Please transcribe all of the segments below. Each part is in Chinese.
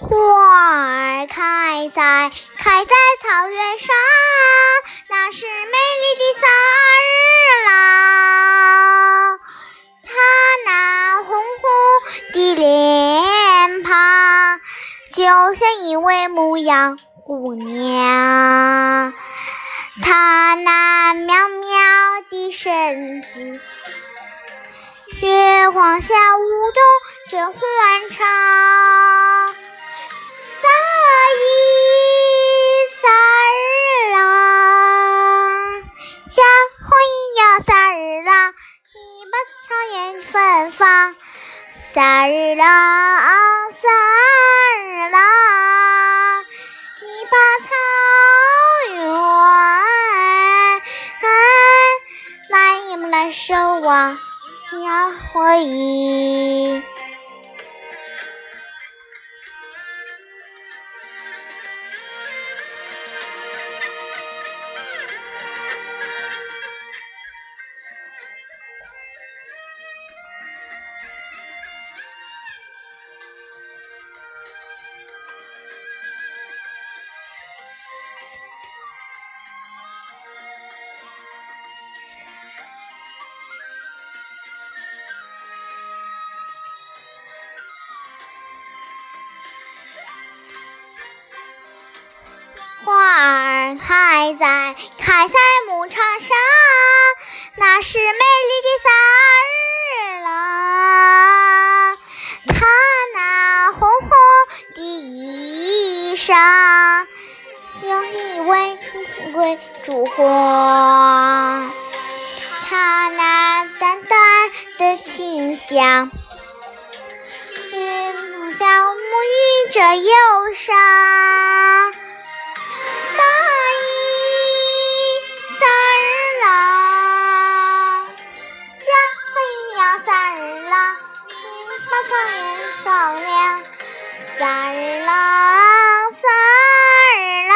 花儿开在开在草原上，那是美丽的萨日朗。她那红红的脸庞，就像一位牧羊姑娘。她那苗苗的身子，月光下舞动着欢唱。萨日朗，萨日朗，你把草原来么来守望要回忆。花儿开在开在牧场上，那是美丽的萨日朗。她那红红的衣裳，有一位贵烛光。她那淡淡的清香，与叫沐浴着忧伤。日朗，萨日朗，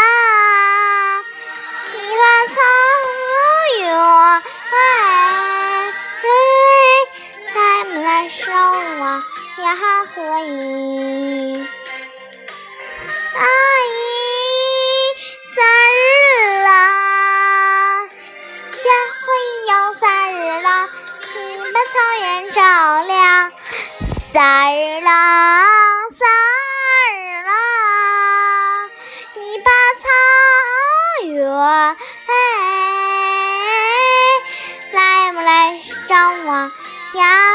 你把草原来不来守望呀回忆。大衣萨日朗，家会有萨日朗，你把草原照亮。日朗。ಯಾವ